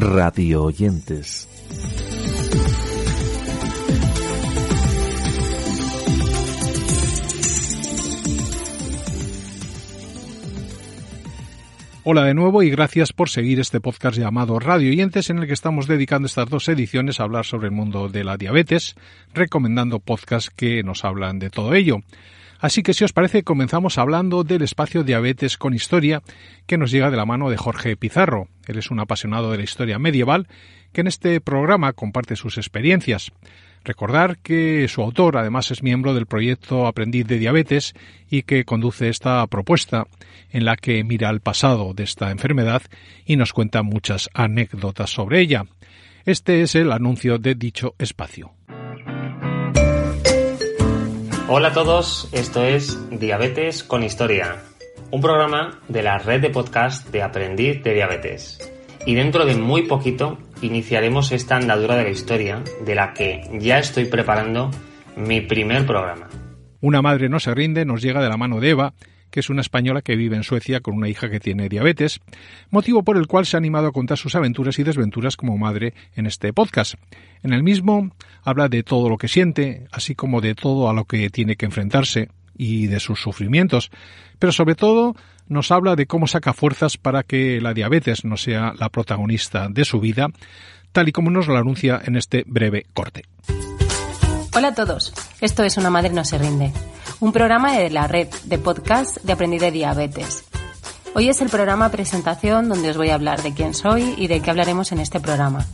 radio oyentes. Hola de nuevo y gracias por seguir este podcast llamado Radio Oyentes en el que estamos dedicando estas dos ediciones a hablar sobre el mundo de la diabetes, recomendando podcasts que nos hablan de todo ello. Así que si os parece comenzamos hablando del espacio Diabetes con Historia que nos llega de la mano de Jorge Pizarro. Él es un apasionado de la historia medieval que en este programa comparte sus experiencias. Recordar que su autor además es miembro del proyecto Aprendiz de Diabetes y que conduce esta propuesta en la que mira al pasado de esta enfermedad y nos cuenta muchas anécdotas sobre ella. Este es el anuncio de dicho espacio. Hola a todos, esto es Diabetes con Historia, un programa de la red de podcast de Aprendiz de Diabetes. Y dentro de muy poquito iniciaremos esta andadura de la historia de la que ya estoy preparando mi primer programa. Una madre no se rinde nos llega de la mano de Eva, que es una española que vive en Suecia con una hija que tiene diabetes, motivo por el cual se ha animado a contar sus aventuras y desventuras como madre en este podcast. En el mismo habla de todo lo que siente, así como de todo a lo que tiene que enfrentarse y de sus sufrimientos, pero sobre todo nos habla de cómo saca fuerzas para que la diabetes no sea la protagonista de su vida, tal y como nos lo anuncia en este breve corte. Hola a todos, esto es Una Madre No Se Rinde, un programa de la red de podcast de Aprendí de Diabetes. Hoy es el programa presentación donde os voy a hablar de quién soy y de qué hablaremos en este programa.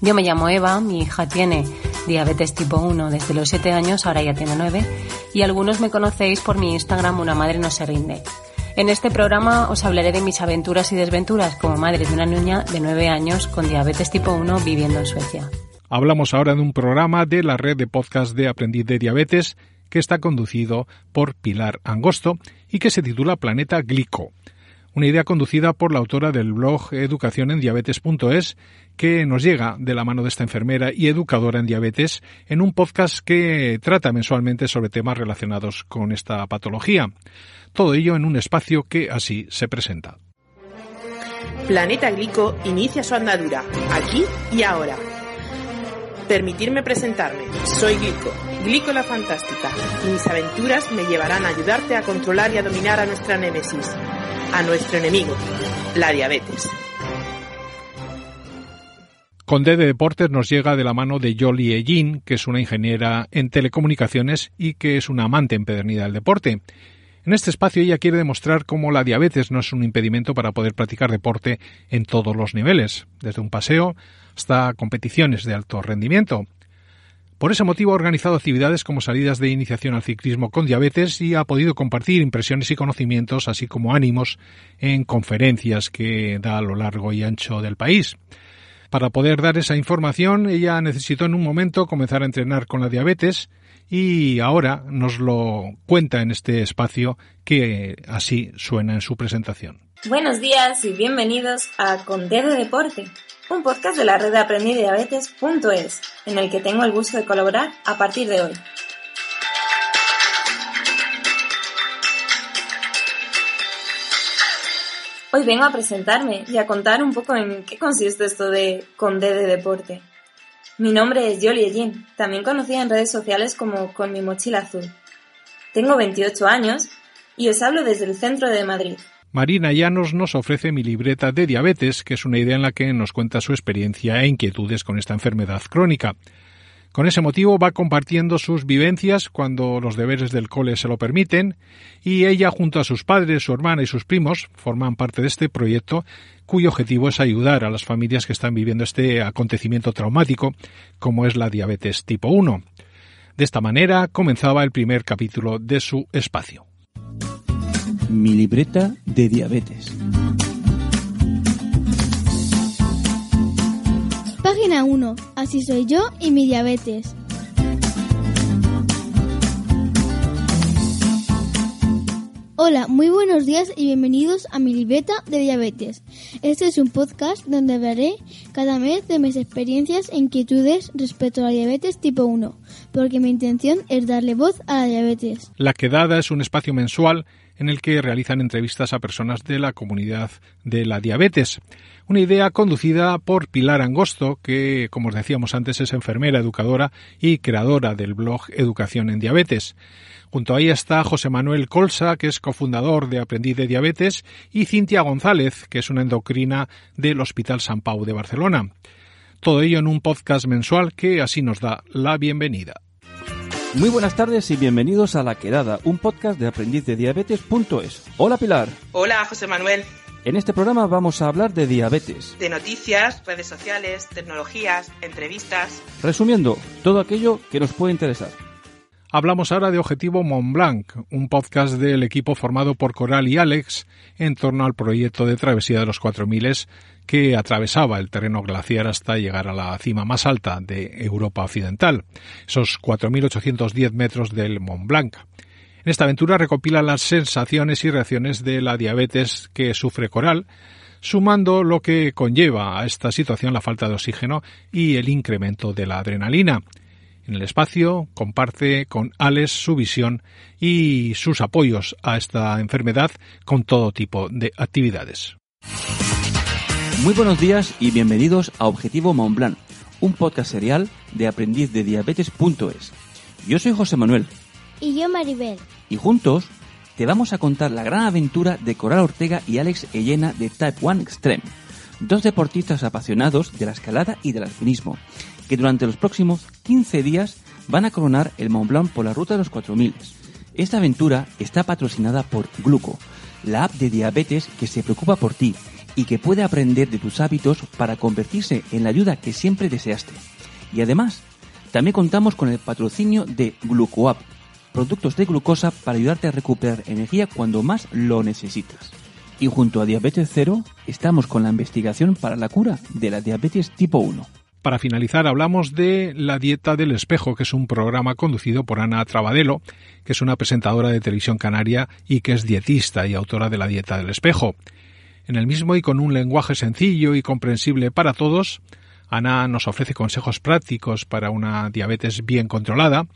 Yo me llamo Eva, mi hija tiene diabetes tipo 1 desde los 7 años, ahora ya tiene 9, y algunos me conocéis por mi Instagram Una Madre No Se Rinde. En este programa os hablaré de mis aventuras y desventuras como madre de una niña de 9 años con diabetes tipo 1 viviendo en Suecia. Hablamos ahora de un programa de la red de podcast de Aprendiz de Diabetes que está conducido por Pilar Angosto y que se titula Planeta Glico. Una idea conducida por la autora del blog Educación en Diabetes.es que nos llega de la mano de esta enfermera y educadora en diabetes en un podcast que trata mensualmente sobre temas relacionados con esta patología. Todo ello en un espacio que así se presenta. Planeta Glico inicia su andadura, aquí y ahora. Permitirme presentarme. Soy Glico, Glico la Fantástica, y mis aventuras me llevarán a ayudarte a controlar y a dominar a nuestra némesis, a nuestro enemigo, la diabetes. Conde de Deportes nos llega de la mano de Jolie Egin, que es una ingeniera en telecomunicaciones y que es una amante empedernida del deporte. En este espacio ella quiere demostrar cómo la diabetes no es un impedimento para poder practicar deporte en todos los niveles, desde un paseo hasta competiciones de alto rendimiento. Por ese motivo ha organizado actividades como salidas de iniciación al ciclismo con diabetes y ha podido compartir impresiones y conocimientos, así como ánimos, en conferencias que da a lo largo y ancho del país. Para poder dar esa información, ella necesitó en un momento comenzar a entrenar con la diabetes y ahora nos lo cuenta en este espacio que así suena en su presentación. Buenos días y bienvenidos a Conde de Deporte, un podcast de la red de aprendidiabetes.es, en el que tengo el gusto de colaborar a partir de hoy. Hoy vengo a presentarme y a contar un poco en qué consiste esto de Conde de Deporte. Mi nombre es Yoli Ellín, también conocida en redes sociales como Con mi mochila azul. Tengo 28 años y os hablo desde el centro de Madrid. Marina Llanos nos ofrece mi libreta de diabetes, que es una idea en la que nos cuenta su experiencia e inquietudes con esta enfermedad crónica. Con ese motivo va compartiendo sus vivencias cuando los deberes del cole se lo permiten y ella junto a sus padres, su hermana y sus primos forman parte de este proyecto cuyo objetivo es ayudar a las familias que están viviendo este acontecimiento traumático como es la diabetes tipo 1. De esta manera comenzaba el primer capítulo de su espacio. Mi libreta de diabetes. Página 1. Así soy yo y mi diabetes. Hola, muy buenos días y bienvenidos a mi libreta de diabetes. Este es un podcast donde hablaré cada mes de mis experiencias e inquietudes respecto a la diabetes tipo 1. Porque mi intención es darle voz a la diabetes. La Quedada es un espacio mensual en el que realizan entrevistas a personas de la comunidad de la diabetes. Una idea conducida por Pilar Angosto, que, como os decíamos antes, es enfermera, educadora y creadora del blog Educación en Diabetes. Junto a ella está José Manuel Colsa, que es cofundador de Aprendiz de Diabetes, y Cintia González, que es una endocrina del Hospital San Pau de Barcelona. Todo ello en un podcast mensual que así nos da la bienvenida. Muy buenas tardes y bienvenidos a La Quedada, un podcast de aprendiz de diabetes.es. Hola Pilar. Hola José Manuel. En este programa vamos a hablar de diabetes. De noticias, redes sociales, tecnologías, entrevistas. Resumiendo, todo aquello que nos puede interesar. Hablamos ahora de Objetivo Mont Blanc, un podcast del equipo formado por Coral y Alex en torno al proyecto de travesía de los 4000 que atravesaba el terreno glaciar hasta llegar a la cima más alta de Europa Occidental, esos 4.810 metros del Mont Blanc. En esta aventura recopila las sensaciones y reacciones de la diabetes que sufre Coral, sumando lo que conlleva a esta situación la falta de oxígeno y el incremento de la adrenalina. En el espacio comparte con Alex su visión y sus apoyos a esta enfermedad con todo tipo de actividades. Muy buenos días y bienvenidos a Objetivo Mont Blanc, un podcast serial de aprendiz de diabetes.es. Yo soy José Manuel. Y yo Maribel. Y juntos te vamos a contar la gran aventura de Coral Ortega y Alex Ellena de Type 1 Extreme, dos deportistas apasionados de la escalada y del alpinismo, que durante los próximos 15 días van a coronar el Mont Blanc por la ruta de los 4000. Esta aventura está patrocinada por Gluco, la app de diabetes que se preocupa por ti y que puede aprender de tus hábitos para convertirse en la ayuda que siempre deseaste. Y además, también contamos con el patrocinio de GlucoApp, productos de glucosa para ayudarte a recuperar energía cuando más lo necesitas. Y junto a Diabetes Cero, estamos con la investigación para la cura de la diabetes tipo 1. Para finalizar, hablamos de La Dieta del Espejo, que es un programa conducido por Ana Trabadelo, que es una presentadora de televisión canaria y que es dietista y autora de La Dieta del Espejo. En el mismo y con un lenguaje sencillo y comprensible para todos, Ana nos ofrece consejos prácticos para una diabetes bien controlada,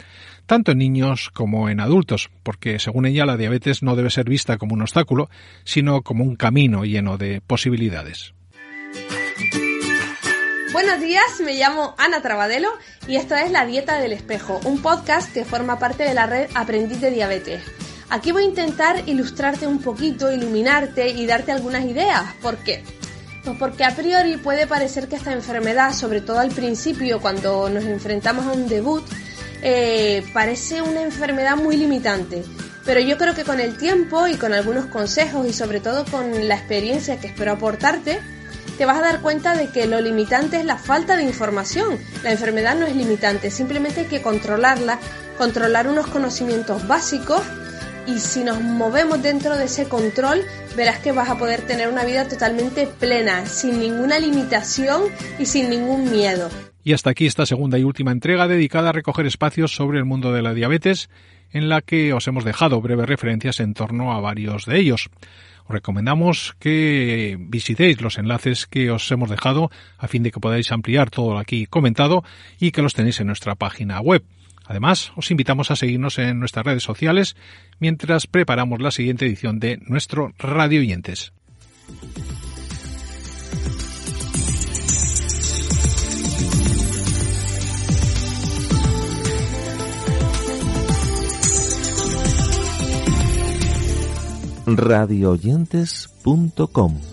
tanto en niños como en adultos, porque según ella la diabetes no debe ser vista como un obstáculo, sino como un camino lleno de posibilidades. Buenos días, me llamo Ana Trabadelo y esto es La Dieta del Espejo, un podcast que forma parte de la red Aprendiz de Diabetes. Aquí voy a intentar ilustrarte un poquito, iluminarte y darte algunas ideas. ¿Por qué? Pues porque a priori puede parecer que esta enfermedad, sobre todo al principio, cuando nos enfrentamos a un debut, eh, parece una enfermedad muy limitante. Pero yo creo que con el tiempo y con algunos consejos y sobre todo con la experiencia que espero aportarte, te vas a dar cuenta de que lo limitante es la falta de información. La enfermedad no es limitante, simplemente hay que controlarla, controlar unos conocimientos básicos y si nos movemos dentro de ese control, verás que vas a poder tener una vida totalmente plena, sin ninguna limitación y sin ningún miedo. Y hasta aquí esta segunda y última entrega dedicada a recoger espacios sobre el mundo de la diabetes, en la que os hemos dejado breves referencias en torno a varios de ellos. Os recomendamos que visitéis los enlaces que os hemos dejado a fin de que podáis ampliar todo lo aquí comentado y que los tenéis en nuestra página web. Además, os invitamos a seguirnos en nuestras redes sociales mientras preparamos la siguiente edición de nuestro Radio Oyentes. radioyentes.com